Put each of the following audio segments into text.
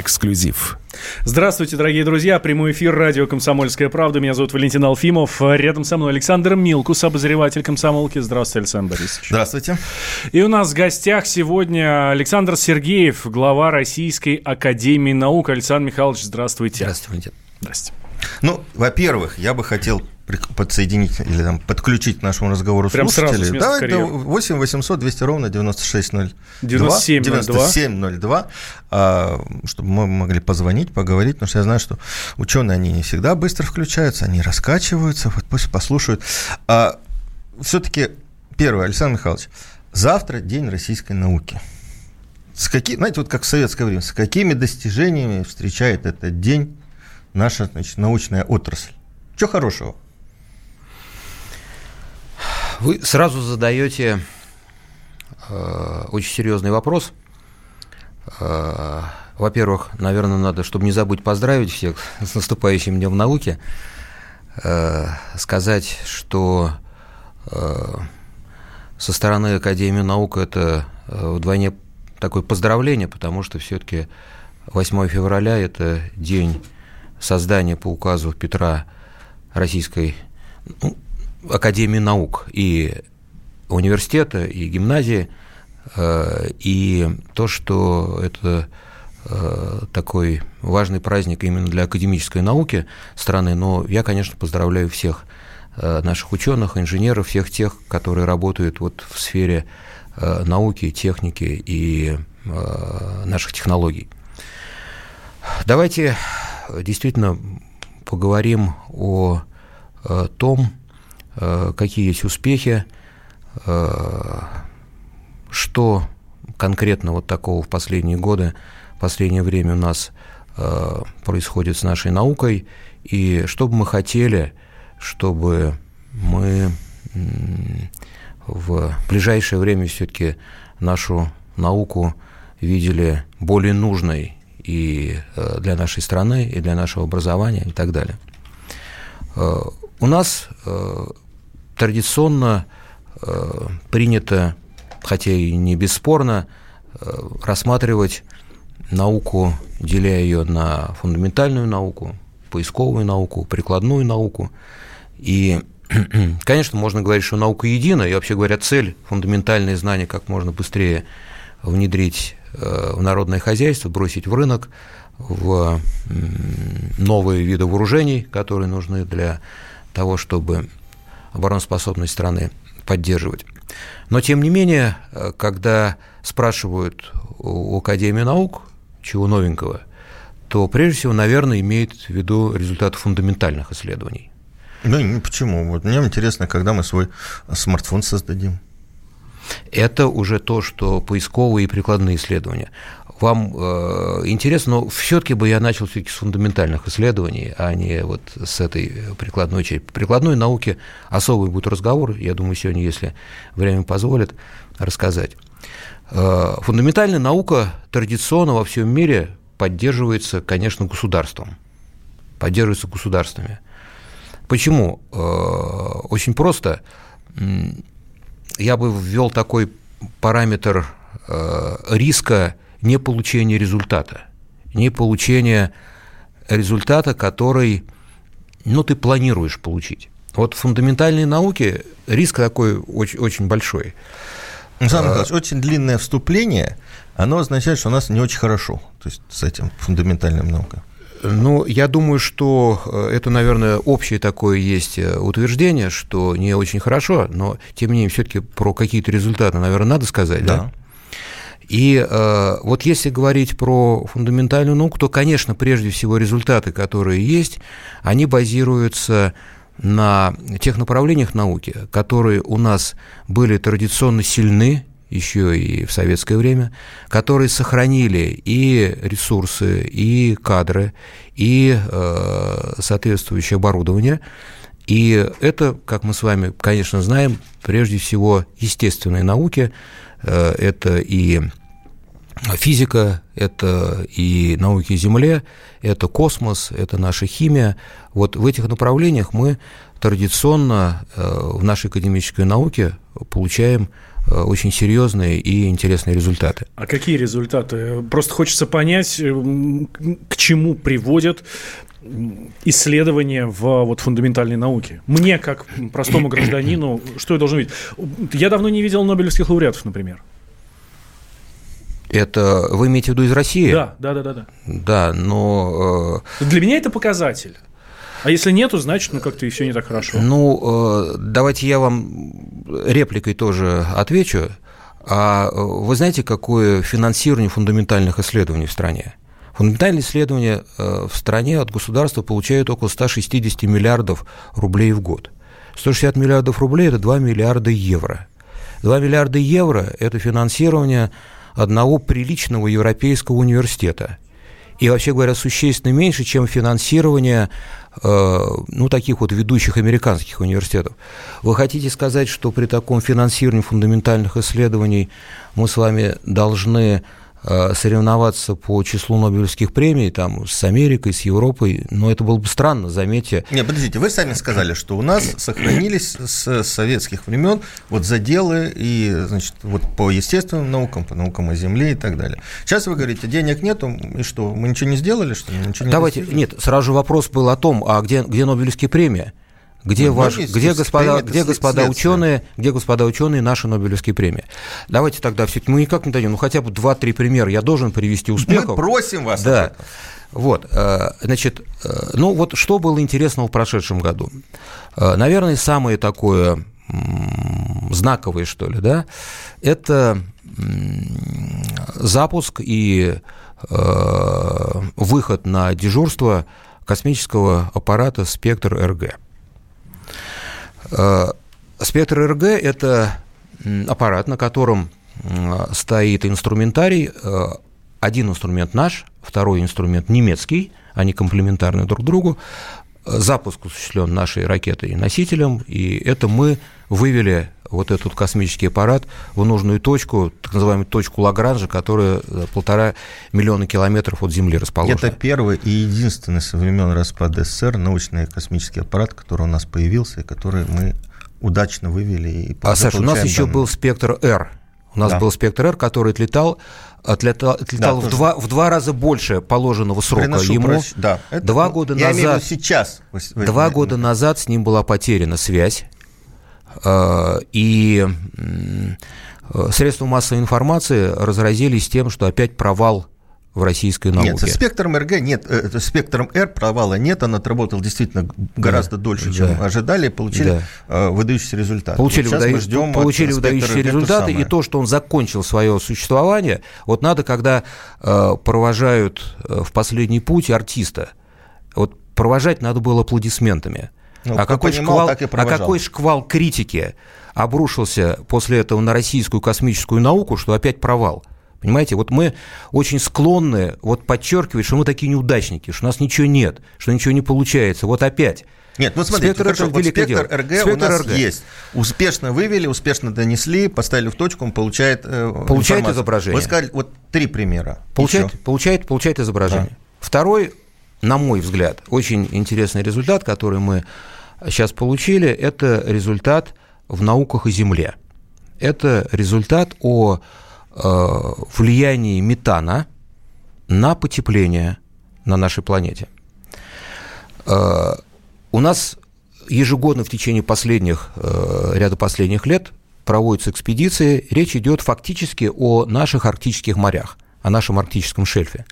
Эксклюзив. Здравствуйте, дорогие друзья. Прямой эфир радио «Комсомольская правда». Меня зовут Валентин Алфимов. Рядом со мной Александр Милкус, обозреватель «Комсомолки». Здравствуйте, Александр Борисович. Здравствуйте. И у нас в гостях сегодня Александр Сергеев, глава Российской Академии Наук. Александр Михайлович, здравствуйте. Здравствуйте. Здравствуйте. Ну, во-первых, я бы хотел подсоединить или там, подключить к нашему разговору Прям слушателей. сразу Давай до 8 800 200 ровно 9602. 9702. А, чтобы мы могли позвонить, поговорить, потому что я знаю, что ученые, они не всегда быстро включаются, они раскачиваются, вот пусть послушают. А, все-таки, первое, Александр Михайлович, завтра день российской науки. С какими, знаете, вот как в советское время, с какими достижениями встречает этот день наша значит, научная отрасль? Чего хорошего? Вы сразу задаете э, очень серьезный вопрос. Э, во-первых, наверное, надо, чтобы не забыть поздравить всех с наступающим Днем науки, э, сказать, что э, со стороны Академии наук это э, вдвойне такое поздравление, потому что все-таки 8 февраля – это день создания по указу Петра Российской ну, Академии наук и университета, и гимназии, э, и то, что это э, такой важный праздник именно для академической науки страны, но я, конечно, поздравляю всех э, наших ученых, инженеров, всех тех, которые работают вот в сфере науки, техники и наших технологий. Давайте действительно поговорим о том, какие есть успехи, э, что конкретно вот такого в последние годы, в последнее время у нас э, происходит с нашей наукой, и что бы мы хотели, чтобы мы в ближайшее время все-таки нашу науку видели более нужной и для нашей страны, и для нашего образования и так далее. У нас традиционно э, принято, хотя и не бесспорно, э, рассматривать науку, деля ее на фундаментальную науку, поисковую науку, прикладную науку. И, конечно, можно говорить, что наука едина, и вообще говоря, цель фундаментальные знания как можно быстрее внедрить э, в народное хозяйство, бросить в рынок, в новые виды вооружений, которые нужны для того, чтобы обороноспособность страны поддерживать. Но, тем не менее, э, когда спрашивают у Академии наук, чего новенького, то прежде всего, наверное, имеет в виду результаты фундаментальных исследований. Ну, почему? Вот мне интересно, когда мы свой смартфон создадим. Это уже то, что поисковые и прикладные исследования вам э, интересно, но все-таки бы я начал все-таки с фундаментальных исследований, а не вот с этой прикладной части. Прикладной науки особый будет разговор, я думаю, сегодня, если время позволит, рассказать. Э, фундаментальная наука традиционно во всем мире поддерживается, конечно, государством, поддерживается государствами. Почему? Э, очень просто. Я бы ввел такой параметр э, риска не получение результата, не получение результата, который ну, ты планируешь получить. Вот в фундаментальной науке риск такой очень, очень большой. Александр Николаевич, а, очень длинное вступление, оно означает, что у нас не очень хорошо, то есть с этим фундаментальным наукой. Ну, я думаю, что э, это, наверное, общее такое есть э, утверждение, что не очень хорошо, но тем не менее все-таки про какие-то результаты, наверное, надо сказать, да? да? И э, вот если говорить про фундаментальную науку, то, конечно, прежде всего результаты, которые есть, они базируются на тех направлениях науки, которые у нас были традиционно сильны, еще и в советское время, которые сохранили и ресурсы, и кадры, и э, соответствующее оборудование. И это, как мы с вами, конечно, знаем, прежде всего естественные науки, это и физика, это и науки Земле, это космос, это наша химия. Вот в этих направлениях мы традиционно э, в нашей академической науке получаем э, очень серьезные и интересные результаты. А какие результаты? Просто хочется понять, к чему приводят исследования в вот, фундаментальной науке. Мне, как простому гражданину, что я должен видеть? Я давно не видел нобелевских лауреатов, например. Это вы имеете в виду из России? Да, да, да, да. Да, да но... Э... Для меня это показатель. А если нету, значит, ну как-то все не так хорошо. Ну, э, давайте я вам репликой тоже отвечу. А э, вы знаете, какое финансирование фундаментальных исследований в стране? Фундаментальные исследования э, в стране от государства получают около 160 миллиардов рублей в год. 160 миллиардов рублей – это 2 миллиарда евро. 2 миллиарда евро – это финансирование одного приличного европейского университета. И, вообще говоря, существенно меньше, чем финансирование э, ну, таких вот ведущих американских университетов. Вы хотите сказать, что при таком финансировании фундаментальных исследований мы с вами должны соревноваться по числу Нобелевских премий там, с Америкой, с Европой, но это было бы странно, заметьте. Не, подождите, вы сами сказали, что у нас сохранились с советских времен вот заделы и, значит, вот по естественным наукам, по наукам о Земле и так далее. Сейчас вы говорите, денег нету, и что, мы ничего не сделали, что ли? Ничего не Давайте, достигли? нет, сразу же вопрос был о том, а где, где Нобелевские премии? Где, ну, ваш, где, господа, где, господа ученые, где, господа ученые, наши Нобелевские премии? Давайте тогда все-таки мы никак не дадим, ну хотя бы два-три примера я должен привести успехов. Мы просим вас. Да. Вот, э, значит, э, ну вот что было интересного в прошедшем году? Э, наверное, самое такое знаковое, что ли, да, это запуск и выход на дежурство космического аппарата «Спектр-РГ». Э, спектр РГ – это аппарат, на котором стоит инструментарий. Э, один инструмент наш, второй инструмент немецкий, они комплементарны друг другу. Запуск осуществлен нашей ракетой и носителем, и это мы вывели вот этот космический аппарат в нужную точку, так называемую точку Лагранжа, которая э, полтора миллиона километров от Земли расположена. Это первый и единственный со времен распада СССР научный космический аппарат, который у нас появился, и который мы удачно вывели. И а, Саша, у нас еще данные. был спектр R. У нас да. был спектр R, который отлетал, отлетал, отлетал да, в, два, в два раза больше положенного срока. Приношу Ему прощ... да, это, два года я назад. сейчас. Два года назад с ним была потеряна связь. Э, и средства массовой информации разразились тем, что опять провал в российской науке. Нет, со спектром РГ нет, э, это спектром Р провала нет, он отработал действительно гораздо да, дольше, чем да. ожидали, получили да. Э, выдающиеся результаты. Получили, вот выда... ждем получили выдающиеся результаты, и то, что он закончил свое существование, вот надо, когда э, провожают в последний путь артиста, вот провожать надо было аплодисментами. Ну, а, какой понимал, шквал, а какой шквал критики обрушился после этого на российскую космическую науку, что опять провал? Понимаете, вот мы очень склонны вот подчеркивать, что мы такие неудачники, что у нас ничего нет, что ничего не получается. Вот опять. Нет, ну смотрите, спектр, хорошо, вот спектр РГ спектр у нас РГ. есть. Успешно вывели, успешно донесли, поставили в точку, он получает э, Получает информацию. изображение. Вы сказали, вот три примера. Получает, получает, получает изображение. Да. Второй, на мой взгляд, очень интересный результат, который мы сейчас получили, это результат в науках о Земле. Это результат о влиянии метана на потепление на нашей планете. Э, у нас ежегодно в течение последних, э, ряда последних лет проводятся экспедиции. Речь идет фактически о наших арктических морях, о нашем арктическом шельфе.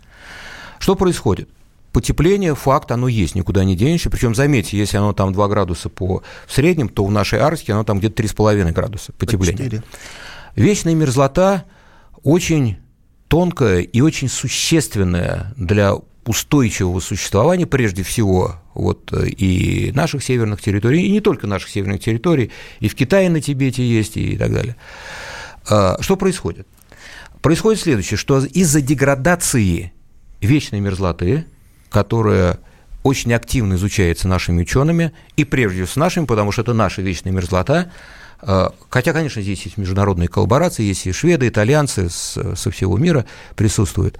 Что происходит? потепление, факт, оно есть, никуда не денешься. Причем, заметьте, если оно там 2 градуса по в среднем, то в нашей Арктике оно там где-то 3,5 градуса потепления. 4. Вечная мерзлота очень тонкая и очень существенная для устойчивого существования, прежде всего, вот, и наших северных территорий, и не только наших северных территорий, и в Китае на Тибете есть, и так далее. А, что происходит? Происходит следующее, что из-за деградации вечной мерзлоты которая очень активно изучается нашими учеными, и прежде всего с нашими, потому что это наша вечная мерзлота. Э, хотя, конечно, здесь есть международные коллаборации, есть и шведы, итальянцы со всего мира присутствуют.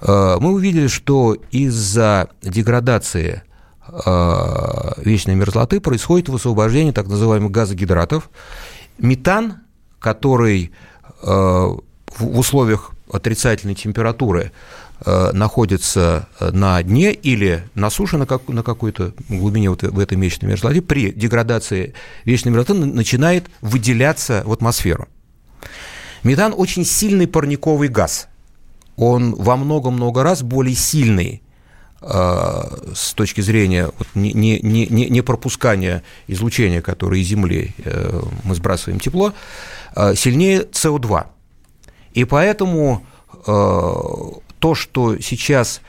Э, мы увидели, что из-за деградации э, вечной мерзлоты происходит высвобождение так называемых газогидратов. Метан, который в условиях отрицательной температуры находится на дне или на суше на, как, на какой-то глубине вот в этой месячной мерзлоте, при деградации вечной мерзлоты начинает выделяться в атмосферу. Метан очень сильный парниковый газ. Он во много-много раз более сильный э, с точки зрения вот, не, не, не, не пропускания излучения, которое из Земли э, мы сбрасываем тепло, э, сильнее СО2. И поэтому то, что сейчас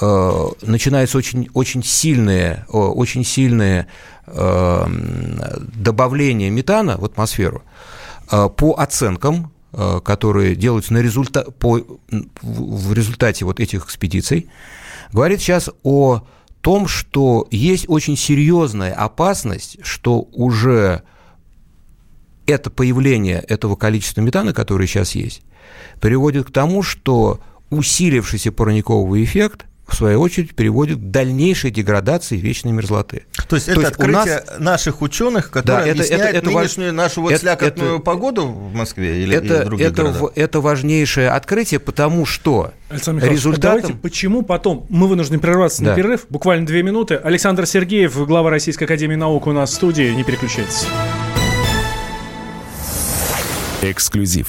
начинаются очень, очень сильные, очень сильные добавления метана в атмосферу, по оценкам Э, которые делаются на результа... по... в результате вот этих экспедиций, говорит сейчас о том, что есть очень серьезная опасность, что уже это появление этого количества метана, которое сейчас есть, приводит к тому, что усилившийся парниковый эффект – в свою очередь, приводит к дальнейшей деградации вечной мерзлоты. То есть, То это есть открытие нас... наших ученых, которые да, объясняют это, это, нынешнюю нашу вот это, слякотную это, погоду в Москве или, это, или в других это, городах? Это важнейшее открытие, потому что Александр результатом... давайте почему потом мы вынуждены прерваться да. на перерыв, буквально две минуты. Александр Сергеев, глава Российской Академии Наук у нас в студии, не переключайтесь. Эксклюзив.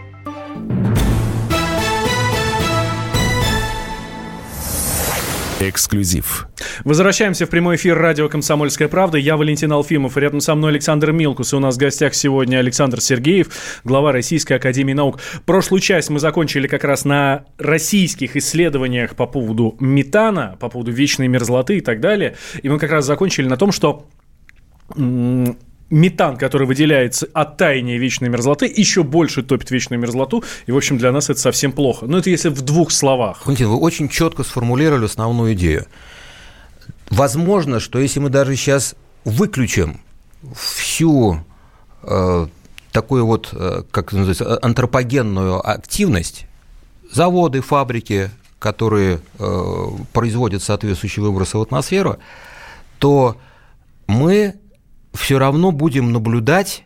Эксклюзив. Возвращаемся в прямой эфир радио «Комсомольская правда». Я Валентин Алфимов. Рядом со мной Александр Милкус. И у нас в гостях сегодня Александр Сергеев, глава Российской Академии Наук. Прошлую часть мы закончили как раз на российских исследованиях по поводу метана, по поводу вечной мерзлоты и так далее. И мы как раз закончили на том, что метан, который выделяется от таяния вечной мерзлоты, еще больше топит вечную мерзлоту, и, в общем, для нас это совсем плохо. Но это если в двух словах. Валентин, вы очень четко сформулировали основную идею. Возможно, что если мы даже сейчас выключим всю э, такую вот, э, как называется, антропогенную активность, заводы, фабрики, которые э, производят соответствующие выбросы в атмосферу, то мы все равно будем наблюдать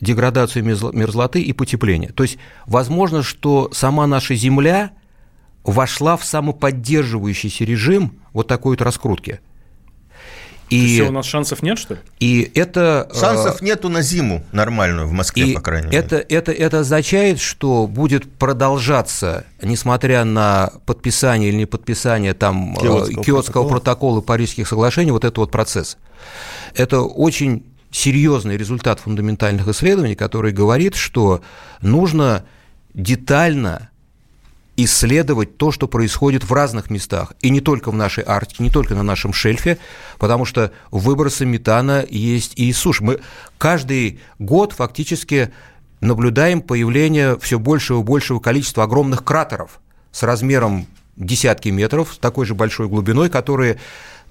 деградацию мерзлоты и потепление. То есть, возможно, что сама наша Земля вошла в самоподдерживающийся режим вот такой вот раскрутки – и, все, у нас шансов нет, что ли? И это... Э, шансов нету на зиму нормальную в Москве, и по крайней мере. Это, это, это означает, что будет продолжаться, несмотря на подписание или не подписание там, э, Киотского, Киотского протокола. протокола и Парижских соглашений, вот этот вот процесс. Это очень серьезный результат фундаментальных исследований, который говорит, что нужно детально исследовать то, что происходит в разных местах, и не только в нашей Арктике, не только на нашем шельфе, потому что выбросы метана есть и суши. Мы каждый год фактически наблюдаем появление все большего и большего количества огромных кратеров с размером десятки метров, с такой же большой глубиной, которые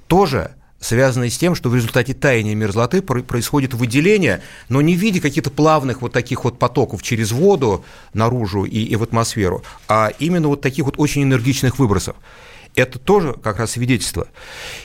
тоже связанные с тем, что в результате таяния мерзлоты происходит выделение, но не в виде каких-то плавных вот таких вот потоков через воду наружу и, и в атмосферу, а именно вот таких вот очень энергичных выбросов. Это тоже как раз свидетельство.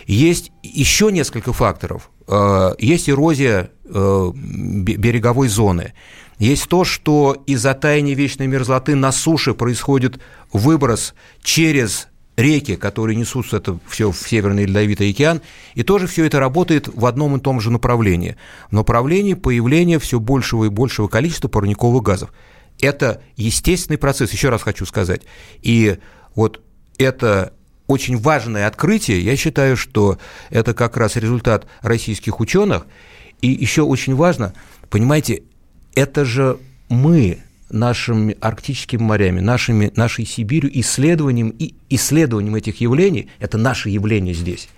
Есть еще несколько факторов. Э, есть эрозия э, береговой зоны. Есть то, что из-за таяния вечной мерзлоты на суше происходит выброс через реки, которые несутся это все в Северный Ледовитый океан, и тоже все это работает в одном и том же направлении, в направлении появления все большего и большего количества парниковых газов. Это естественный процесс, еще раз хочу сказать. И вот это очень важное открытие, я считаю, что это как раз результат российских ученых. И еще очень важно, понимаете, это же мы нашими арктическими морями, нашими, нашей Сибирью, исследованием и исследованием этих явлений, это наше явление здесь,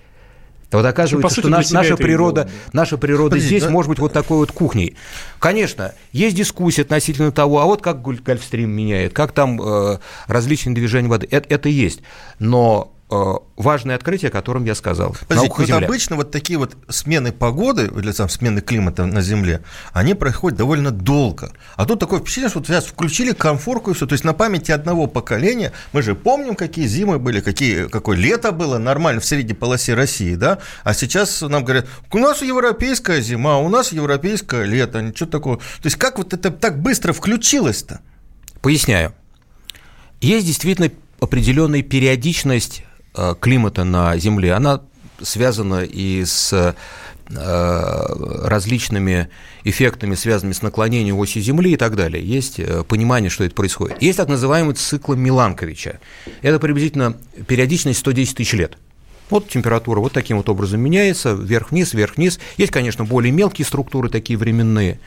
Вот оказывается, сути, что наш, наша, природа, наша природа Подожди, здесь да? может быть вот такой вот кухней. Конечно, есть дискуссия относительно того, а вот как Гольфстрим меняет, как там э, различные движения воды. Это, это есть. Но Э, важное открытие, о котором я сказал. Подождите, вот обычно вот такие вот смены погоды или там, смены климата на Земле, они происходят довольно долго. А тут такое впечатление, что вот сейчас включили комфорку и все. То есть на памяти одного поколения мы же помним, какие зимы были, какие, какое лето было нормально в средней полосе России, да? А сейчас нам говорят, у нас европейская зима, у нас европейское лето, ничего такого. То есть как вот это так быстро включилось-то? Поясняю. Есть действительно определенная периодичность Э, климата на Земле, она связана и с э, различными эффектами, связанными с наклонением оси Земли и так далее. Есть э, понимание, что это происходит. Есть так называемый цикл Миланковича. Это приблизительно периодичность 110 тысяч лет. Вот температура вот таким вот образом меняется, вверх-вниз, вверх-вниз. Есть, конечно, более мелкие структуры, такие временные.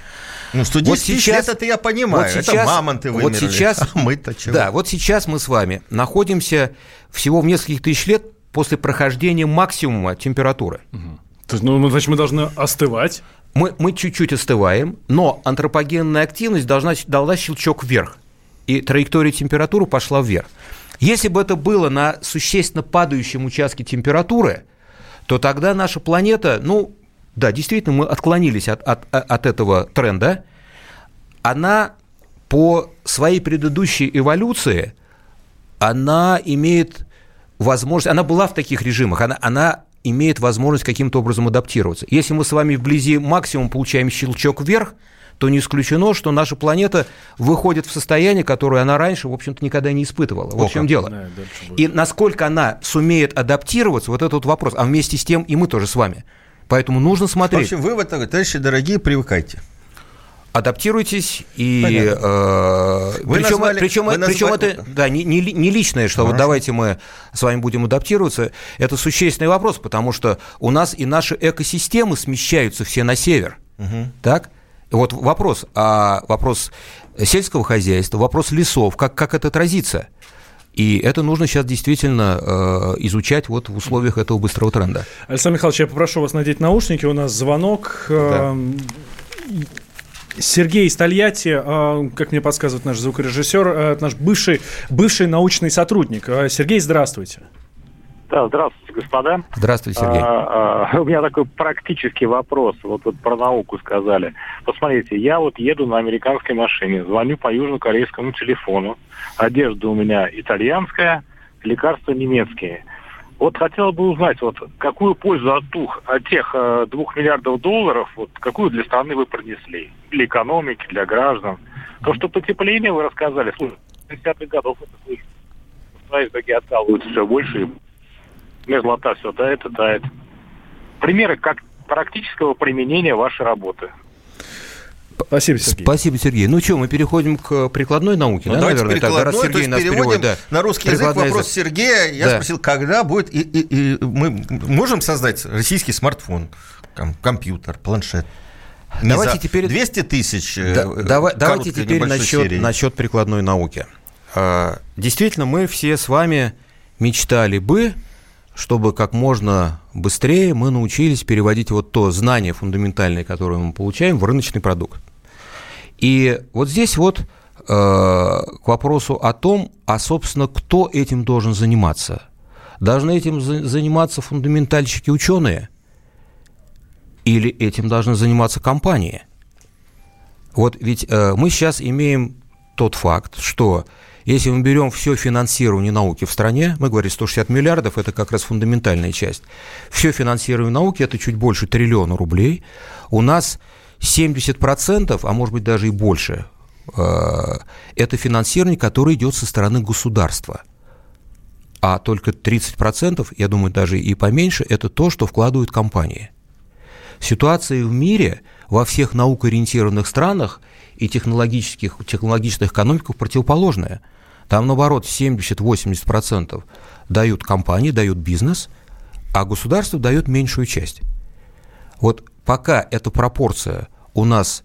Ну, 110 вот сейчас, это я понимаю, вот сейчас, это мамонты вымерли, вот сейчас, а мы-то чего? Да, вот сейчас мы с вами находимся всего в нескольких тысяч лет после прохождения максимума температуры. Угу. То есть, ну, значит, мы должны остывать? Мы, мы чуть-чуть остываем, но антропогенная активность должна дала щелчок вверх, и траектория температуры пошла вверх. Если бы это было на существенно падающем участке температуры, то тогда наша планета, ну, да, действительно, мы отклонились от, от, от этого тренда. Она по своей предыдущей эволюции, она имеет возможность, она была в таких режимах, она, она имеет возможность каким-то образом адаптироваться. Если мы с вами вблизи максимум получаем щелчок вверх – то не исключено, что наша планета выходит в состояние, которое она раньше, в общем-то, никогда не испытывала. Вот в чем дело. И насколько она сумеет адаптироваться, вот этот вот вопрос. А вместе с тем и мы тоже с вами. Поэтому нужно смотреть. В общем, вывод такой, товарищи дорогие, привыкайте адаптируйтесь и э, вы причем, назвали, причем, вы назвали... причем это да не, не, не личное, что Хорошо. вот давайте мы с вами будем адаптироваться, это существенный вопрос, потому что у нас и наши экосистемы смещаются все на север, угу. так? Вот вопрос, а вопрос сельского хозяйства, вопрос лесов, как, как это отразится? И это нужно сейчас действительно э, изучать вот в условиях этого быстрого тренда. Александр Михайлович, я попрошу вас надеть наушники. У нас звонок. Да. Сергей из Тольятти, э, как мне подсказывает наш звукорежиссер, э, наш бывший, бывший научный сотрудник. Э, Сергей, здравствуйте. Да, здравствуйте, господа. Здравствуйте, Сергей. А, а, у меня такой практический вопрос. Вот, вот про науку сказали. Посмотрите, я вот еду на американской машине, звоню по южнокорейскому телефону. Одежда у меня итальянская, лекарства немецкие. Вот хотел бы узнать, вот какую пользу от, тух, от тех э, двух миллиардов долларов, вот какую для страны вы принесли? Для экономики, для граждан? То, что потепление вы рассказали, слушай, 50-х годов это слышно. Страны такие откалываются все больше и мерзлота все тает и тает. Примеры как практического применения вашей работы. Спасибо, Сергей. Спасибо, Сергей. Ну что, мы переходим к прикладной науке, ну, да, наверное? Тогда, раз Сергей нас переводит, да. на русский язык вопрос язык. Сергея. Я да. спросил, когда будет... И, и, и мы можем создать российский смартфон, компьютер, планшет? Не давайте теперь... 200 тысяч э, да, давай, Давайте теперь насчет, насчет прикладной науки. А, действительно, мы все с вами мечтали бы чтобы как можно быстрее мы научились переводить вот то знание фундаментальное, которое мы получаем, в рыночный продукт. И вот здесь вот э, к вопросу о том, а, собственно, кто этим должен заниматься. Должны этим заниматься фундаментальщики-ученые или этим должны заниматься компании? Вот ведь э, мы сейчас имеем тот факт, что если мы берем все финансирование науки в стране, мы говорим 160 миллиардов, это как раз фундаментальная часть. Все финансирование науки – это чуть больше триллиона рублей. У нас 70%, а может быть даже и больше, э, это финансирование, которое идет со стороны государства. А только 30%, я думаю, даже и поменьше, это то, что вкладывают компании. Ситуация в мире во всех наукоориентированных странах и технологических, технологичных экономиках противоположная – там, наоборот, 70-80% дают компании, дают бизнес, а государство дает меньшую часть. Вот пока эта пропорция у нас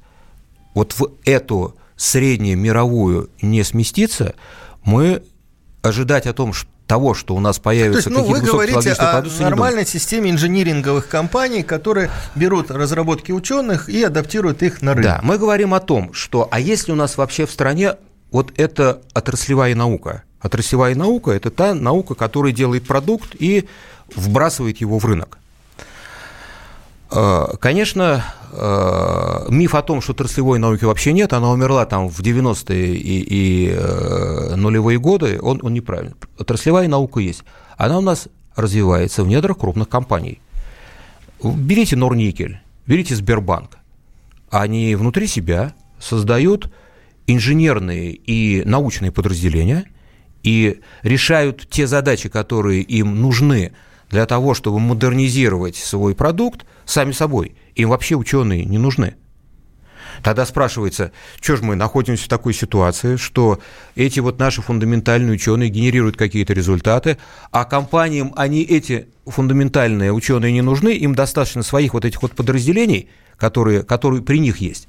вот в эту среднюю мировую не сместится, мы ожидать о том, того, что у нас появятся ну, какие-то вы говорите о нормальной системе инжиниринговых компаний, которые берут разработки ученых и адаптируют их на рынок. Да, мы говорим о том, что, а если у нас вообще в стране вот это отраслевая наука? Отраслевая наука – это та наука, которая делает продукт и вбрасывает его в рынок. Э, конечно, э, миф о том, что отраслевой науки вообще нет, она умерла там в 90-е и, и э, нулевые годы, он, он неправильный. Отраслевая наука есть. Она у нас развивается в недрах крупных компаний. Берите Норникель, берите Сбербанк. Они внутри себя создают инженерные и научные подразделения и решают те задачи, которые им нужны для того, чтобы модернизировать свой продукт, сами собой. Им вообще ученые не нужны. Тогда спрашивается, что же мы находимся в такой ситуации, что эти вот наши фундаментальные ученые генерируют какие-то результаты, а компаниям они эти фундаментальные ученые не нужны, им достаточно своих вот этих вот подразделений, которые, которые при них есть.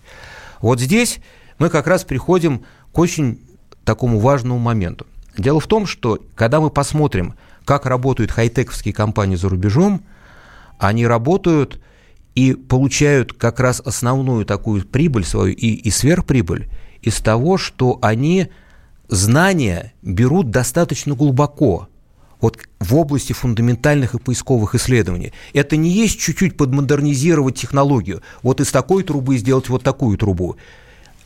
Вот здесь мы как раз приходим к очень такому важному моменту. Дело в том, что когда мы посмотрим, как работают хай-тековские компании за рубежом, они работают и получают как раз основную такую прибыль свою и, и сверхприбыль из того, что они знания берут достаточно глубоко, вот в области фундаментальных и поисковых исследований. Это не есть чуть-чуть подмодернизировать технологию, вот из такой трубы сделать вот такую трубу,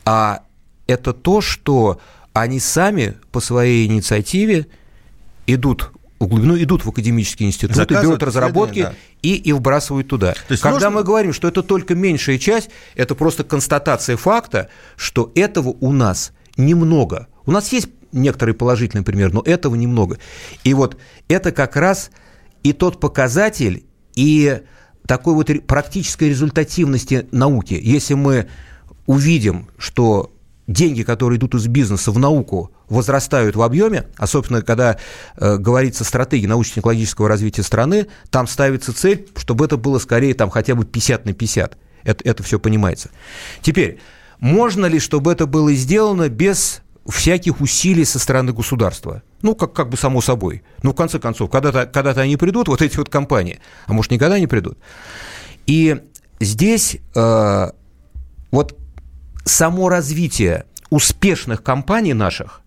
а это то, что они сами по своей инициативе идут в глубину идут в академические институты, берут разработки да. и, и вбрасывают туда. То есть Когда нужно... мы говорим, что это только меньшая часть, это просто констатация факта, что этого у нас немного. У нас есть некоторый положительный пример, но этого немного. И вот это как раз и тот показатель, и такой вот практической результативности науки. Если мы увидим, что деньги, которые идут из бизнеса в науку, возрастают в объеме, а, собственно, когда э, говорится стратегия научно-технологического развития страны, там ставится цель, чтобы это было скорее там хотя бы 50 на 50. Это, это все понимается. Теперь, можно ли, чтобы это было сделано без всяких усилий со стороны государства? Ну, как, как бы само собой. Ну, в конце концов, когда-то когда они придут, вот эти вот компании, а может, никогда не придут. И здесь э, вот само развитие успешных компаний наших,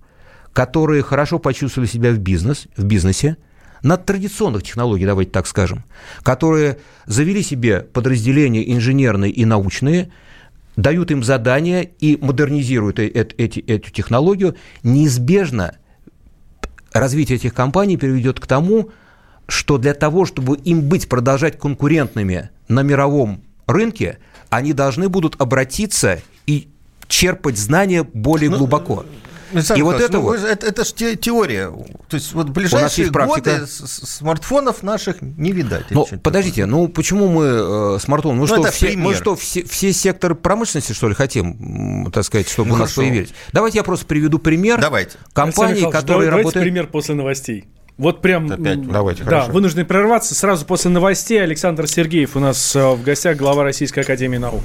которые хорошо почувствовали себя в, бизнес, в бизнесе, на традиционных технологий, давайте так скажем, которые завели себе подразделения инженерные и научные, дают им задания и модернизируют э, эти, эту технологию, неизбежно развитие этих компаний приведет к тому, что для того, чтобы им быть, продолжать конкурентными на мировом рынке, они должны будут обратиться и черпать знания более ну, глубоко. Александр и вот это ну, вот. Это, это же теория. То есть вот ближайшие годы смартфонов наших не видать. Ну, подождите, такое. ну почему мы э, смартфон? Мы, ну, что, все, мы что, все, все секторы промышленности, что ли, хотим, так сказать, чтобы ну, у нас хорошо. появились? Давайте я просто приведу пример. Давайте. Компании, которые давайте работают... пример после новостей. Вот прям, Опять, давайте, да, хорошо. вынуждены прерваться. Сразу после новостей Александр Сергеев у нас э, в гостях, глава Российской Академии Наук.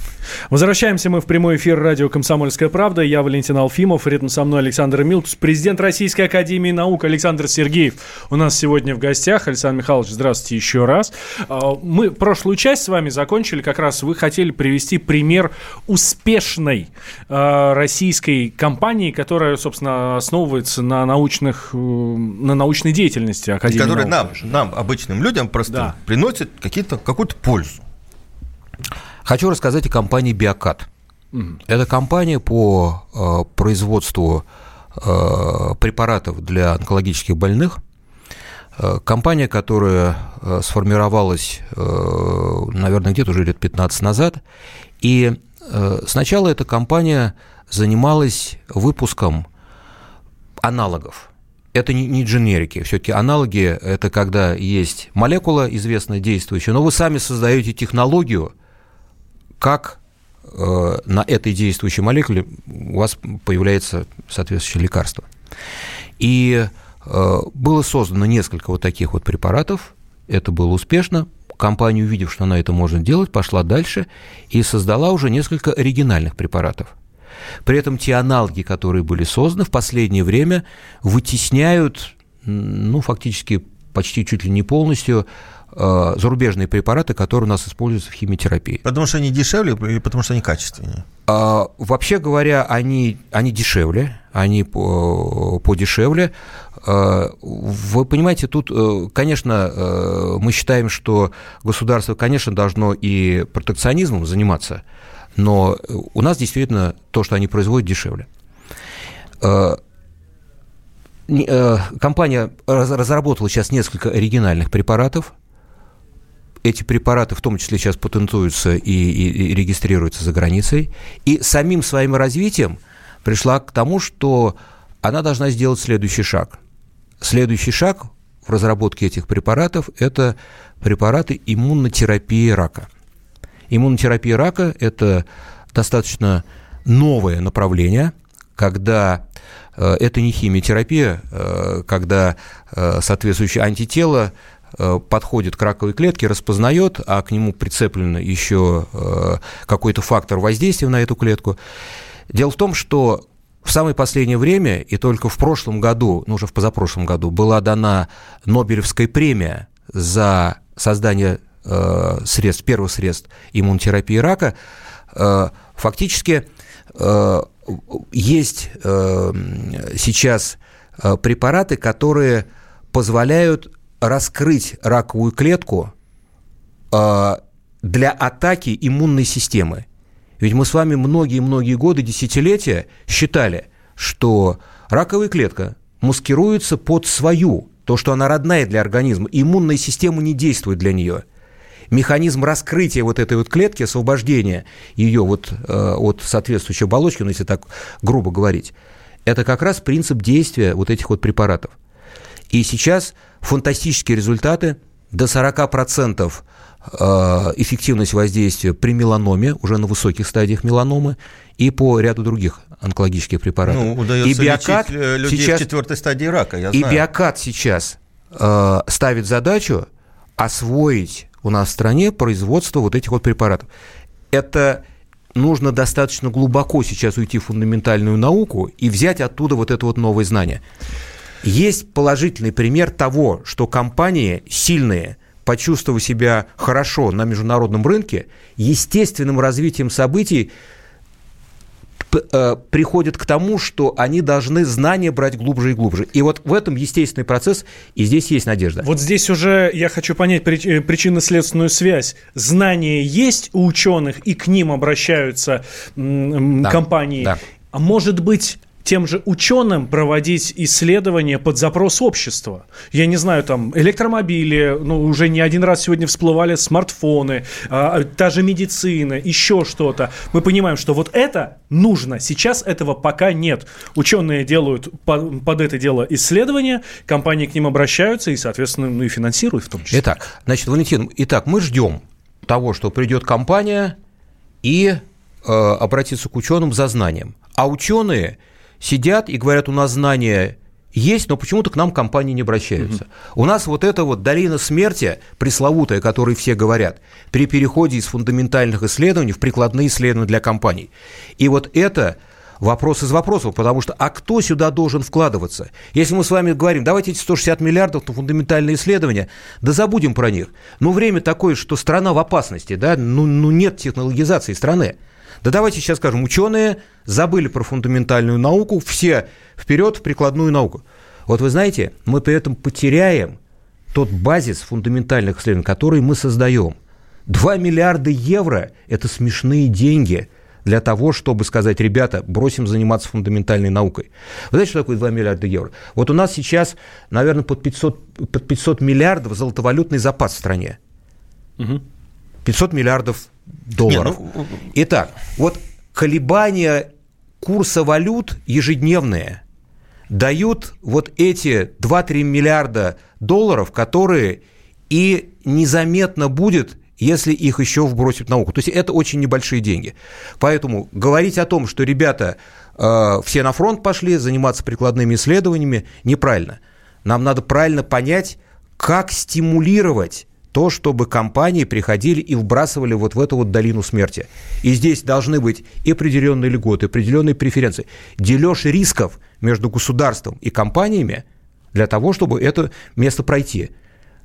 Возвращаемся мы в прямой эфир радио «Комсомольская правда». Я Валентин Алфимов, рядом со мной Александр Милкус, президент Российской Академии Наук Александр Сергеев. У нас сегодня в гостях. Александр Михайлович, здравствуйте еще раз. А, мы прошлую часть с вами закончили, как раз вы хотели привести пример успешной а, российской компании, которая, собственно, основывается на, научных, э, на научной деятельности Академии Которая нам, нам, обычным людям, просто да. приносит какую-то пользу. Хочу рассказать о компании «Биокат». Это компания по э, производству э, препаратов для онкологических больных. Э, компания, которая э, сформировалась, э, наверное, где-то уже лет 15 назад. И э, сначала эта компания занималась выпуском аналогов. Это не, не дженерики. Все-таки аналоги – это когда есть молекула известная, действующая, но вы сами создаете технологию, как э, на этой действующей молекуле у вас появляется соответствующее лекарство. И э, было создано несколько вот таких вот препаратов. Это было успешно. Компания, увидев, что она это может делать, пошла дальше и создала уже несколько оригинальных препаратов. При этом те аналоги, которые были созданы, в последнее время вытесняют, ну, фактически почти чуть ли не полностью зарубежные препараты, которые у нас используются в химиотерапии. Потому что они дешевле или потому что они качественнее? А, вообще говоря, они, они дешевле, они по, подешевле. А, вы понимаете, тут, э, конечно, э, мы считаем, что государство, конечно, должно и протекционизмом заниматься, но у нас действительно то, что они производят, дешевле. Компания разработала сейчас несколько оригинальных препаратов. Эти препараты в том числе сейчас патентуются и, и, и регистрируются за границей. И самим своим развитием пришла к тому, что она должна сделать следующий шаг. Следующий шаг в разработке этих препаратов – это препараты иммунотерапии рака – Иммунотерапия рака – это достаточно новое направление, когда э, это не химиотерапия, э, когда э, соответствующее антитело подходит к раковой клетке, распознает, а к нему прицеплен еще какой-то фактор воздействия на эту клетку. Дело в том, что в самое последнее время, и только в прошлом году, ну уже в позапрошлом году, была дана Нобелевская премия за создание Э, средств, первых средств иммунотерапии рака, э, фактически э, есть сейчас препараты, которые позволяют раскрыть раковую клетку для атаки иммунной системы. Ведь мы с вами многие-многие годы, десятилетия считали, что раковая клетка маскируется под свою, то, что она родная для организма, иммунная система не действует для нее – механизм раскрытия вот этой вот клетки, освобождения ее вот э, от соответствующей оболочки, ну, если так грубо говорить, это как раз принцип действия вот этих вот препаратов. И сейчас фантастические результаты, до 40% э, эффективность воздействия при меланоме, уже на высоких стадиях меланомы, и по ряду других онкологических препаратов. Ну, удается и биокат э, людей сейчас, в четвертой стадии рака, я и знаю. И биокат сейчас э, ставит задачу освоить у нас в стране производство вот этих вот препаратов. Это нужно достаточно глубоко сейчас уйти в фундаментальную науку и взять оттуда вот это вот новое знание. Есть положительный пример того, что компании сильные, почувствовав себя хорошо на международном рынке, естественным развитием событий Э, приходят к тому, что они должны знания брать глубже и глубже. И вот в этом естественный процесс, и здесь есть надежда. Вот здесь уже я хочу понять э, причинно-следственную связь. Знания есть у ученых, и к ним обращаются да, компании. Да. А может быть, тем же ученым проводить исследования под запрос общества. Я не знаю, там электромобили, ну уже не один раз сегодня всплывали смартфоны, а, та же медицина, еще что-то. Мы понимаем, что вот это нужно. Сейчас этого пока нет. Ученые делают под, под это дело исследования, компании к ним обращаются и, соответственно, ну и финансируют в том числе. Итак, значит, Валентин, итак, мы ждем того, что придет компания и э, обратится к ученым за знанием. А ученые сидят и говорят, у нас знания есть, но почему-то к нам компании не обращаются. Угу. У нас вот эта вот долина смерти, пресловутая, о которой все говорят, при переходе из фундаментальных исследований в прикладные исследования для компаний. И вот это вопрос из вопросов, потому что а кто сюда должен вкладываться? Если мы с вами говорим, давайте эти 160 миллиардов на фундаментальные исследования, да забудем про них. Но время такое, что страна в опасности, да, ну, ну нет технологизации страны. Да давайте сейчас скажем, ученые забыли про фундаментальную науку, все вперед в прикладную науку. Вот вы знаете, мы при этом потеряем тот базис фундаментальных исследований, который мы создаем. 2 миллиарда евро – это смешные деньги для того, чтобы сказать, ребята, бросим заниматься фундаментальной наукой. Вы знаете, что такое 2 миллиарда евро? Вот у нас сейчас, наверное, под 500, под 500 миллиардов золотовалютный запас в стране. Угу. 500 миллиардов долларов. Не, ну... Итак, вот колебания курса валют ежедневные дают вот эти 2-3 миллиарда долларов, которые и незаметно будет если их еще вбросить в науку. То есть это очень небольшие деньги. Поэтому говорить о том, что ребята э, все на фронт пошли заниматься прикладными исследованиями, неправильно. Нам надо правильно понять, как стимулировать то, чтобы компании приходили и вбрасывали вот в эту вот долину смерти. И здесь должны быть и определенные льготы, определенные преференции. Дележ рисков между государством и компаниями для того, чтобы это место пройти.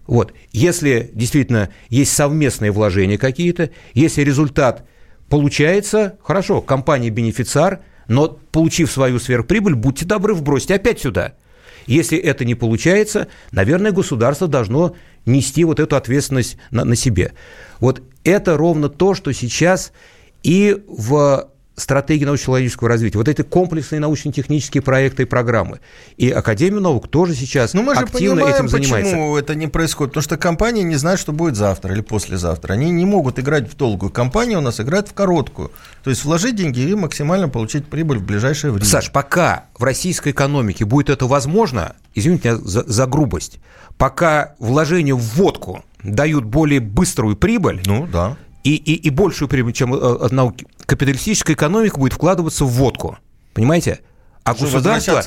Вот. Если действительно есть совместные вложения какие-то, если результат получается, хорошо, компания бенефициар, но получив свою сверхприбыль, будьте добры, вбросьте опять сюда. Если это не получается, наверное, государство должно нести вот эту ответственность на, на себе. Вот это ровно то, что сейчас и в стратегии научно-технологического развития, вот эти комплексные научно-технические проекты и программы. И Академия наук тоже сейчас Но мы же активно понимаем, этим занимается. почему это не происходит. Потому что компании не знают, что будет завтра или послезавтра. Они не могут играть в долгую. Компания у нас играет в короткую. То есть вложить деньги и максимально получить прибыль в ближайшее время. Саш, пока в российской экономике будет это возможно, извините меня за, за грубость, пока вложения в водку дают более быструю прибыль, ну, да. и, и, и большую прибыль, чем э, от науки, капиталистическая экономика будет вкладываться в водку. Понимаете? А государство,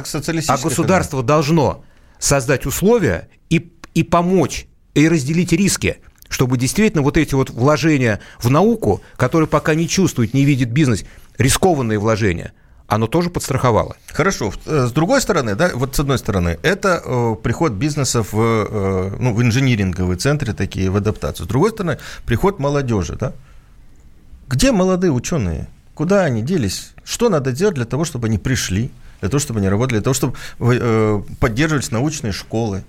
а государство должно создать условия и, и помочь, и разделить риски, чтобы действительно вот эти вот вложения в науку, которые пока не чувствуют, не видят бизнес, рискованные вложения – оно тоже подстраховало. Хорошо. Э, с другой стороны, да, вот с одной стороны, это э, приход бизнеса в, э, ну, в инжиниринговые центры такие, в адаптацию. С другой стороны, приход молодежи, да. Где молодые ученые? Куда они делись? Что надо делать для того, чтобы они пришли, для того, чтобы они работали, для того, чтобы э, поддерживались научные школы?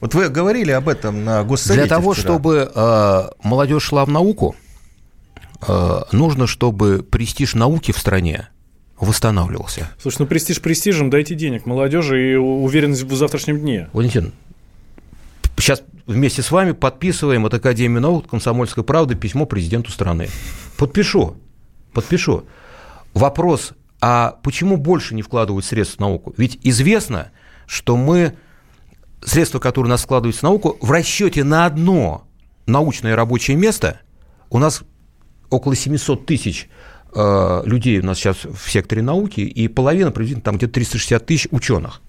Вот вы говорили об этом на госсовете Для того, вчера. чтобы э, молодежь шла в науку, э, нужно, чтобы престиж науки в стране восстанавливался. Слушай, ну престиж престижем, дайте денег молодежи и уверенность в завтрашнем дне. Валентин, сейчас вместе с вами подписываем от Академии наук «Комсомольской правды» письмо президенту страны. Подпишу, подпишу. Вопрос, а почему больше не вкладывают средств в науку? Ведь известно, что мы средства, которые у нас вкладываются в науку, в расчете на одно научное рабочее место у нас около 700 тысяч Э, людей у нас сейчас в секторе науки, и половина, приблизительно, там где-то 360 тысяч ученых.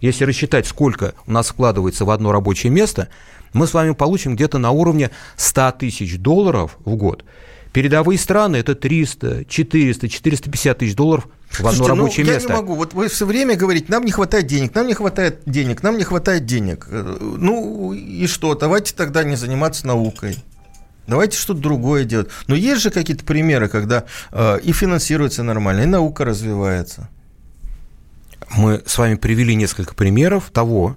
Если рассчитать, сколько у нас вкладывается в одно рабочее место, мы с вами получим где-то на уровне 100 тысяч долларов в год. Передовые страны – это 300, 400, 450 тысяч долларов в одно Слушайте, ну, рабочее ну, место. Я не могу. Вот вы все время говорите, нам не хватает денег, нам не хватает денег, нам не хватает денег. Э, ну и что? Давайте тогда не заниматься наукой. Давайте что-то другое делать. Но есть же какие-то примеры, когда э, и финансируется нормально, и наука развивается. Мы с вами привели несколько примеров того,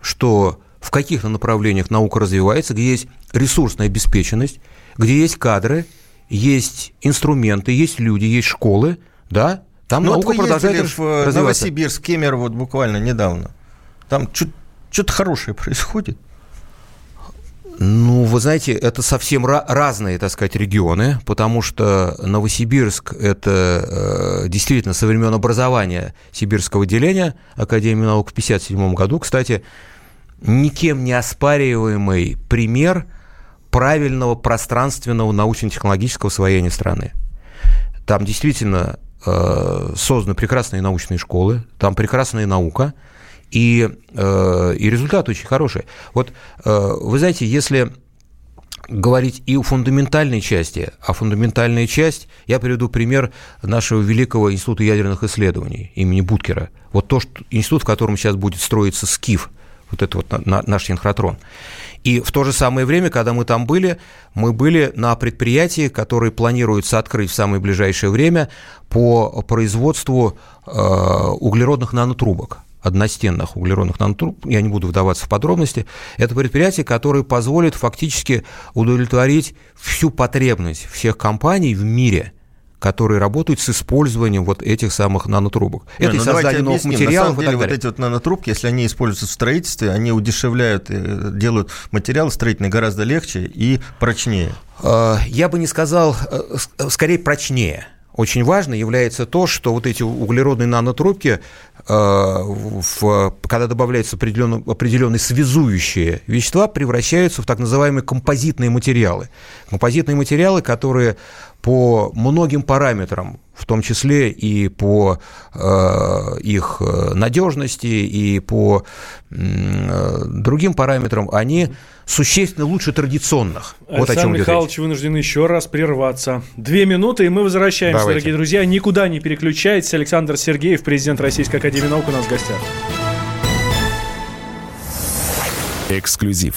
что в каких-то направлениях наука развивается, где есть ресурсная обеспеченность, где есть кадры, есть инструменты, есть люди, есть школы, да, там ну, наука вот продолжает в э, развиваться. Новосибирск, Кемер вот буквально недавно. Там что-то хорошее происходит. Ну, вы знаете, это совсем разные, так сказать, регионы, потому что Новосибирск – это э, действительно со времен образования сибирского отделения Академии наук в 1957 году, кстати, никем не оспариваемый пример правильного пространственного научно-технологического освоения страны. Там действительно э, созданы прекрасные научные школы, там прекрасная наука – и, э, и результат очень хороший. Вот э, вы знаете, если говорить и о фундаментальной части, а фундаментальная часть, я приведу пример нашего великого института ядерных исследований имени Буткера. Вот то, что, институт, в котором сейчас будет строиться СКИФ, вот это вот наш синхротрон. И в то же самое время, когда мы там были, мы были на предприятии, которое планируется открыть в самое ближайшее время по производству э, углеродных нанотрубок одностенных углеродных нанотруб, я не буду вдаваться в подробности, это предприятие, которое позволит фактически удовлетворить всю потребность всех компаний в мире – которые работают с использованием вот этих самых нанотрубок. Не, это ну, создание новых объясним. материалов На самом деле, вот эти вот нанотрубки, если они используются в строительстве, они удешевляют, э, делают материалы строительные гораздо легче и прочнее. Э, я бы не сказал, э, скорее прочнее очень важно является то, что вот эти углеродные нанотрубки, в, когда добавляются определенные, определенные связующие вещества, превращаются в так называемые композитные материалы. Композитные материалы, которые по многим параметрам, в том числе и по э, их надежности, и по э, другим параметрам, они существенно лучше традиционных. Александр вот о чем Михайлович вынужден еще раз прерваться. Две минуты, и мы возвращаемся, Давайте. дорогие друзья. Никуда не переключайтесь. Александр Сергеев, президент Российской Академии Наук, у нас в гостях. Эксклюзив.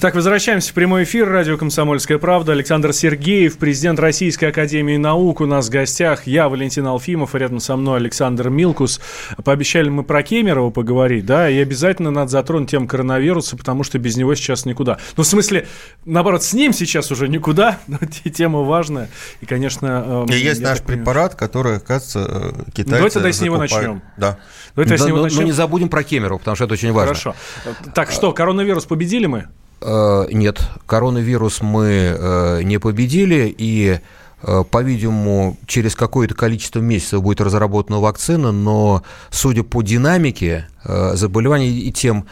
Так, возвращаемся в прямой эфир. Радио «Комсомольская правда». Александр Сергеев, президент Российской Академии Наук. У нас в гостях я, Валентин Алфимов, и рядом со мной Александр Милкус. Пообещали мы про Кемерово поговорить, да, и обязательно надо затронуть тему коронавируса, потому что без него сейчас никуда. Ну, в смысле, наоборот, с ним сейчас уже никуда, но тема важная. И, конечно... Э, и есть наш препарат, который, оказывается, э, китайцы Давайте тогда с него начнем. Да. Давайте да, с него но, начнем. Но не забудем про Кемерово, потому что это очень важно. Хорошо. Так, что, коронавирус победили мы? Э, нет, коронавирус мы э, не победили, и, э, по-видимому, через какое-то количество месяцев будет разработана вакцина, но, судя по динамике заболеваний и тем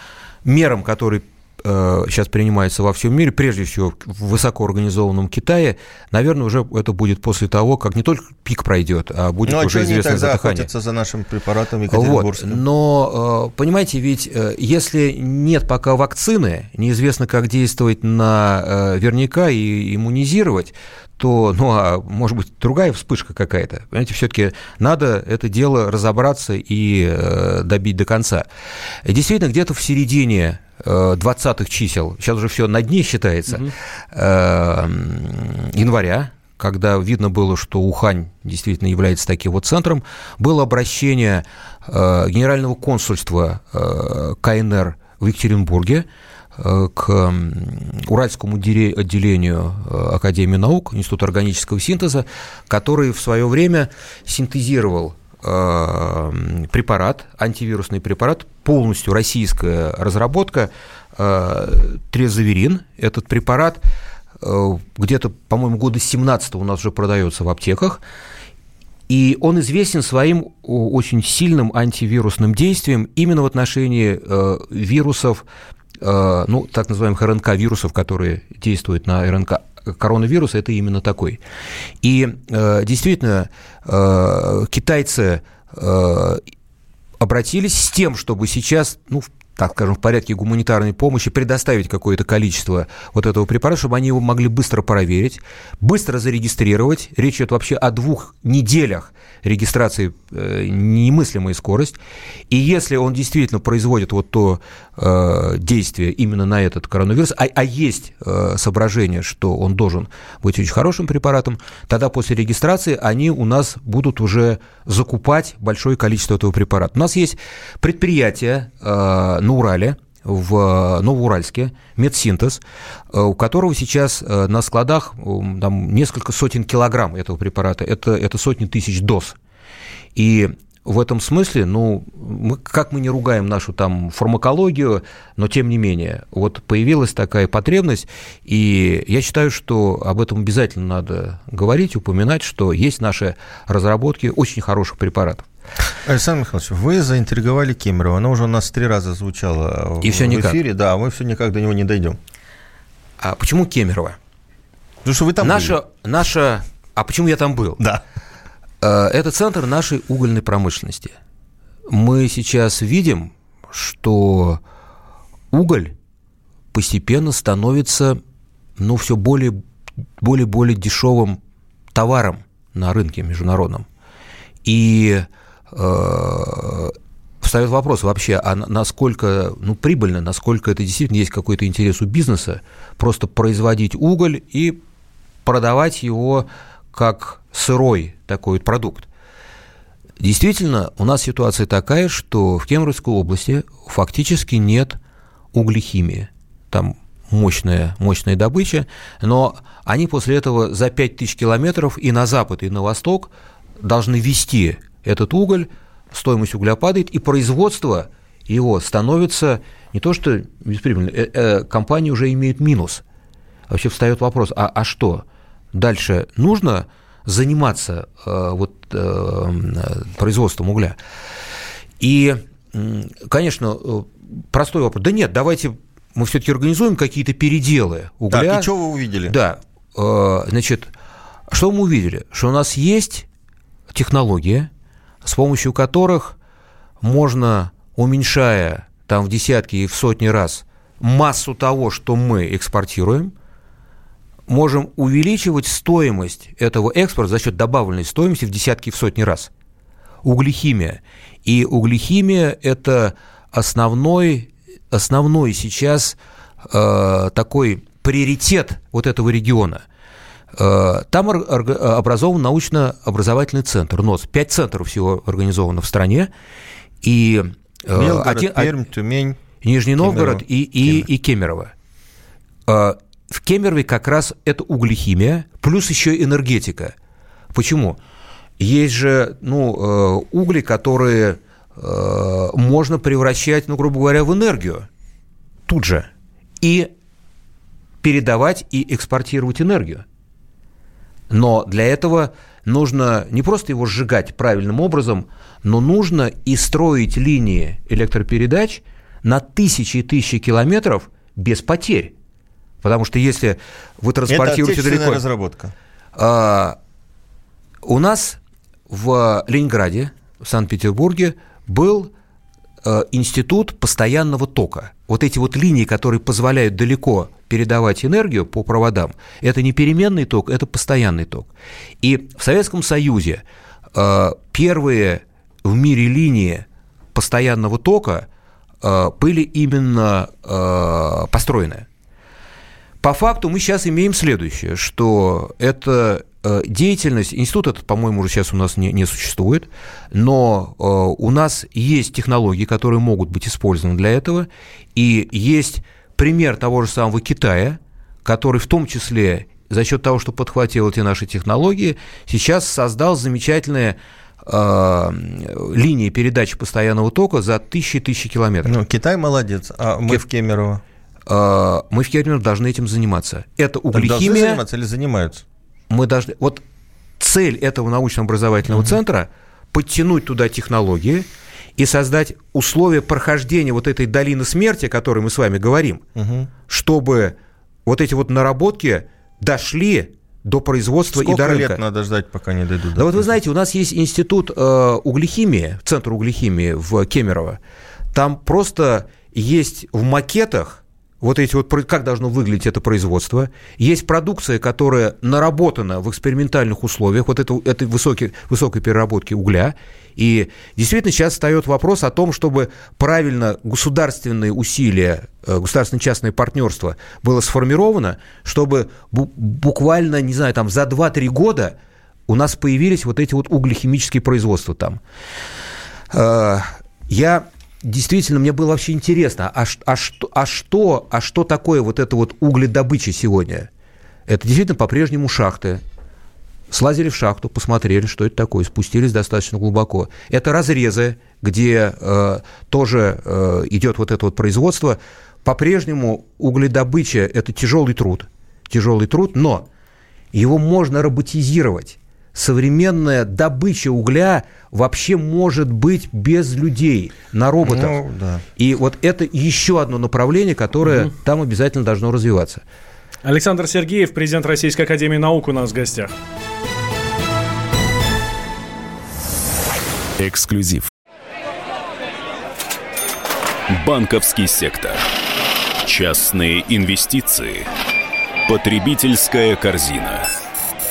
мерам, которые сейчас принимается во всем мире, прежде всего в высокоорганизованном Китае, наверное, уже это будет после того, как не только пик пройдет, а будет ну, а уже известное тогда затыхание. за нашим препаратом вот. Но, э, понимаете, ведь э, если нет пока вакцины, неизвестно, как действовать на верняка и иммунизировать, то, ну, а может быть, другая вспышка какая-то. Понимаете, все-таки надо это дело разобраться и добить до конца. Действительно, где-то в середине 20-х чисел, сейчас уже все на дне считается, угу. января, когда видно было, что Ухань действительно является таким вот центром, было обращение э, Генерального консульства э, КНР в Екатеринбурге э, к Уральскому отделению Академии наук, Института органического синтеза, который в свое время синтезировал Э, препарат, антивирусный препарат, полностью российская разработка, э, трезаверин. Этот препарат э, где-то, по-моему, года 17 у нас уже продается в аптеках. И он известен своим очень сильным антивирусным действием именно в отношении вирусов, ну, так называемых РНК-вирусов, которые действуют на РНК коронавирус это именно такой. И э, действительно, э, китайцы э, обратились с тем, чтобы сейчас, ну, так скажем, в порядке гуманитарной помощи предоставить какое-то количество вот этого препарата, чтобы они его могли быстро проверить, быстро зарегистрировать. Речь идет вообще о двух неделях регистрации, э, немыслимая скорость. И если он действительно производит вот то э, действие именно на этот коронавирус, а, а есть э, соображение, что он должен быть очень хорошим препаратом, тогда после регистрации они у нас будут уже закупать большое количество этого препарата. У нас есть предприятие э, на Урале, в Новоуральске, медсинтез, э, у которого сейчас э, на складах там, несколько сотен килограмм этого препарата. Это, это сотни тысяч доз. И в этом смысле, ну, мы, как мы не ругаем нашу там фармакологию, но тем не менее, вот появилась такая потребность, и я считаю, что об этом обязательно надо говорить, упоминать, что есть наши разработки очень хороших препаратов. Александр Михайлович, вы заинтриговали Кемерово. Оно уже у нас три раза звучало и в, все никак. эфире. Да, мы все никак до него не дойдем. А почему Кемерово? Потому что вы там наша, были. наша... А почему я там был? Да. Э, это центр нашей угольной промышленности. Мы сейчас видим, что уголь постепенно становится ну, все более, более, более дешевым товаром на рынке международном. И встает вопрос вообще, а насколько ну, прибыльно, насколько это действительно есть какой-то интерес у бизнеса, просто производить уголь и продавать его как сырой такой вот продукт. Действительно, у нас ситуация такая, что в Кемеровской области фактически нет углехимии. Там мощная, мощная добыча, но они после этого за 5000 километров и на запад, и на восток должны вести этот уголь, стоимость угля падает, и производство его становится не то что бесприбыльным, э, э, компания уже имеет минус. Вообще встает вопрос, а, а что? Дальше нужно заниматься э, вот, производством угля? И, конечно, простой вопрос. Да нет, давайте мы все-таки организуем какие-то переделы угля. Так, и что вы увидели? Да. Значит, что мы увидели? Что у нас есть технология, с помощью которых можно, уменьшая там в десятки и в сотни раз массу того, что мы экспортируем, можем увеличивать стоимость этого экспорта за счет добавленной стоимости в десятки и в сотни раз. Углехимия. И углехимия – это основной, основной сейчас э, такой приоритет вот этого региона. Э, там образован научно-образовательный центр, НОС. Пять центров всего организовано в стране. И э, Белгород, один, Пермь, Тюмень, Нижний Новгород и, и, и Кемерово. Э, в Кемерове как раз это углехимия, плюс еще энергетика. Почему? Есть же ну, угли, которые можно превращать, ну, грубо говоря, в энергию тут же и передавать и экспортировать энергию. Но для этого нужно не просто его сжигать правильным образом, но нужно и строить линии электропередач на тысячи и тысячи километров без потерь. Потому что если вы транспортируете Это далеко... разработка. А, у нас в Ленинграде, в Санкт-Петербурге был а, институт постоянного тока. Вот эти вот линии, которые позволяют далеко передавать энергию по проводам, это не переменный ток, это постоянный ток. И в Советском Союзе э, первые в мире линии постоянного тока э, были именно э, построены. По факту мы сейчас имеем следующее, что это деятельность, институт этот, по-моему, уже сейчас у нас не, не существует, но у нас есть технологии, которые могут быть использованы для этого, и есть пример того же самого Китая, который в том числе за счет того, что подхватил эти наши технологии, сейчас создал замечательные э, линии передачи постоянного тока за тысячи и тысячи километров. Ну, Китай молодец, а мы Ки... в Кемерово? Э, мы в Кемерово должны этим заниматься. Это углехимия. Должны заниматься или занимаются? Мы должны... Вот цель этого научно-образовательного угу. центра – подтянуть туда технологии – и создать условия прохождения вот этой долины смерти, о которой мы с вами говорим, угу. чтобы вот эти вот наработки дошли до производства Сколько и до рынка. лет надо ждать, пока они дойдут? Да вот вы знаете, у нас есть институт э, углехимии, центр углехимии в Кемерово. Там просто есть в макетах вот эти вот, как должно выглядеть это производство. Есть продукция, которая наработана в экспериментальных условиях, вот это, этой высокой, высокой переработки угля. И действительно сейчас встает вопрос о том, чтобы правильно государственные усилия, э, государственно-частное партнерство было сформировано, чтобы буквально, не знаю, там за 2-3 года у нас появились вот эти вот углехимические производства там. Э, я действительно, мне было вообще интересно, а, а, что, а, что, а что такое вот это вот угледобыча сегодня? Это действительно по-прежнему шахты, слазили в шахту, посмотрели, что это такое, спустились достаточно глубоко. Это разрезы, где э, тоже э, идет вот это вот производство. По-прежнему угледобыча – это тяжелый труд, тяжелый труд, но его можно роботизировать. Современная добыча угля вообще может быть без людей, на роботах. Ну, да. И вот это еще одно направление, которое угу. там обязательно должно развиваться. Александр Сергеев, президент Российской Академии Наук у нас в гостях. Эксклюзив. Банковский сектор. Частные инвестиции. Потребительская корзина.